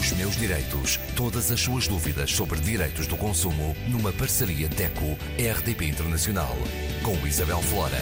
Os meus direitos. Todas as suas dúvidas sobre direitos do consumo numa parceria DECO-RDP Internacional. Com Isabel Flora.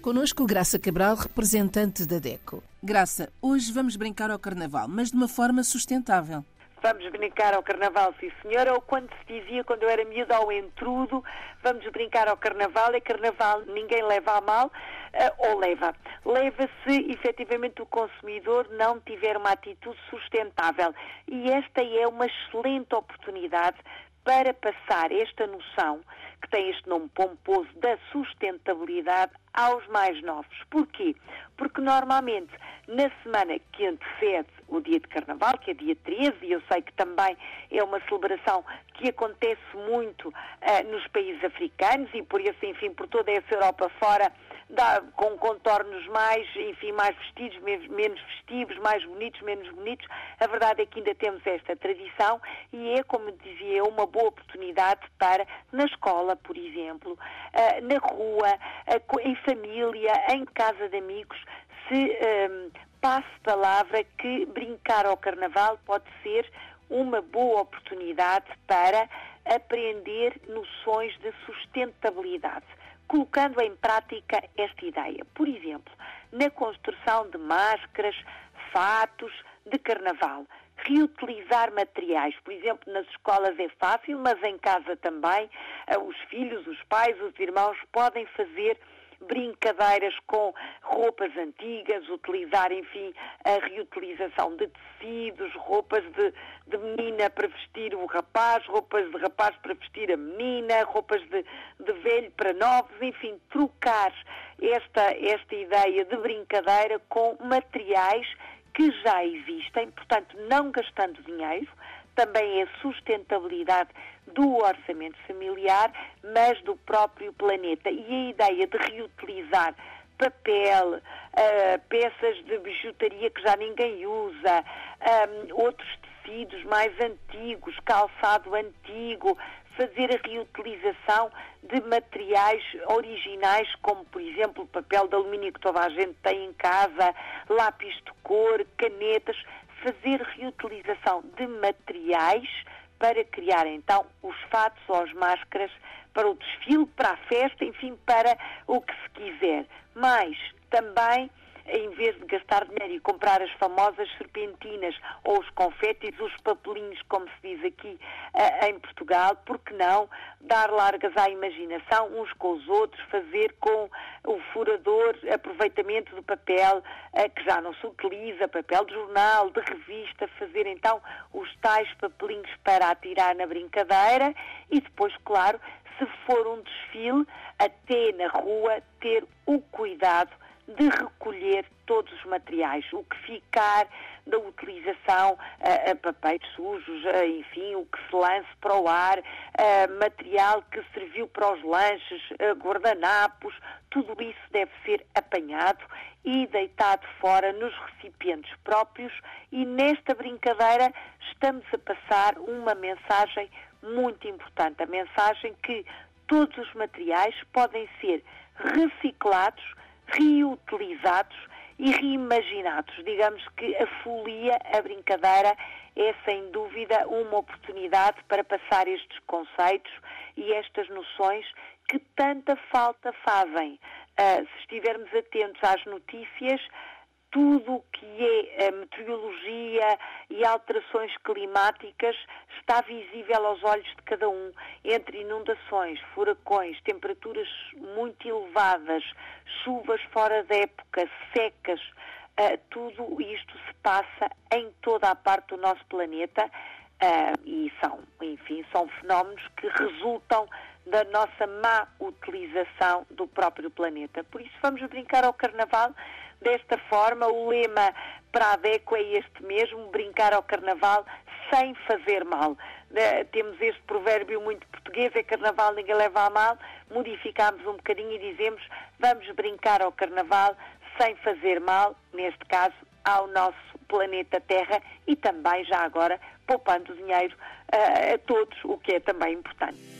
Conosco Graça Cabral, representante da DECO. Graça, hoje vamos brincar ao carnaval, mas de uma forma sustentável. Vamos brincar ao carnaval, sim senhora, ou quando se dizia, quando eu era miúda, ao entrudo, vamos brincar ao carnaval, é carnaval, ninguém leva a mal, uh, ou leva. Leva se efetivamente o consumidor não tiver uma atitude sustentável. E esta é uma excelente oportunidade para passar esta noção, que tem este nome pomposo, da sustentabilidade aos mais novos. Porquê? Porque normalmente na semana que antecede o dia de Carnaval, que é dia 13, e eu sei que também é uma celebração que acontece muito uh, nos países africanos e por isso, enfim, por toda essa Europa fora, dá, com contornos mais, enfim, mais vestidos, menos, menos festivos, mais bonitos, menos bonitos. A verdade é que ainda temos esta tradição e é, como dizia, uma boa oportunidade para, na escola, por exemplo, uh, na rua, uh, em família, em casa de amigos, se um, passe palavra que brincar ao carnaval pode ser uma boa oportunidade para aprender noções de sustentabilidade, colocando em prática esta ideia. Por exemplo, na construção de máscaras, fatos de carnaval, reutilizar materiais. Por exemplo, nas escolas é fácil, mas em casa também. Eh, os filhos, os pais, os irmãos podem fazer brincadeiras com roupas antigas, utilizar, enfim, a reutilização de tecidos, roupas de, de menina para vestir o rapaz, roupas de rapaz para vestir a menina, roupas de, de velho para novos, enfim, trocar esta, esta ideia de brincadeira com materiais que já existem, portanto, não gastando dinheiro, também é sustentabilidade do orçamento familiar, mas do próprio planeta. E a ideia de reutilizar papel, uh, peças de bijutaria que já ninguém usa, um, outros tecidos mais antigos, calçado antigo, fazer a reutilização de materiais originais, como por exemplo papel de alumínio que toda a gente tem em casa, lápis de cor, canetas, fazer reutilização de materiais para criar então os fatos ou as máscaras para o desfile, para a festa, enfim, para o que se quiser. Mas também em vez de gastar dinheiro e comprar as famosas serpentinas ou os confetes, os papelinhos, como se diz aqui uh, em Portugal, porque não dar largas à imaginação uns com os outros, fazer com o furador aproveitamento do papel uh, que já não se utiliza, papel de jornal, de revista, fazer então os tais papelinhos para atirar na brincadeira e depois, claro, se for um desfile, até na rua, ter o cuidado de recolher todos os materiais, o que ficar da utilização, uh, papéis sujos, uh, enfim, o que se lance para o ar, uh, material que serviu para os lanches, guardanapos, tudo isso deve ser apanhado e deitado fora nos recipientes próprios. E nesta brincadeira estamos a passar uma mensagem muito importante, a mensagem que todos os materiais podem ser reciclados reutilizados e reimaginados. Digamos que a folia, a brincadeira, é sem dúvida uma oportunidade para passar estes conceitos e estas noções que tanta falta fazem. Uh, se estivermos atentos às notícias, tudo o que é a meteorologia e alterações climáticas está visível aos olhos de cada um, entre inundações, furacões, temperaturas muito elevadas, chuvas fora da época, secas, uh, tudo isto se passa em toda a parte do nosso planeta uh, e são, enfim, são fenómenos que resultam da nossa má utilização do próprio planeta. Por isso vamos brincar ao Carnaval desta forma. O lema para a DECO é este mesmo, brincar ao Carnaval sem fazer mal. Uh, temos este provérbio muito português, é Carnaval, ninguém leva a mal. Modificamos um bocadinho e dizemos vamos brincar ao Carnaval sem fazer mal, neste caso, ao nosso planeta Terra e também, já agora, poupando dinheiro uh, a todos, o que é também importante.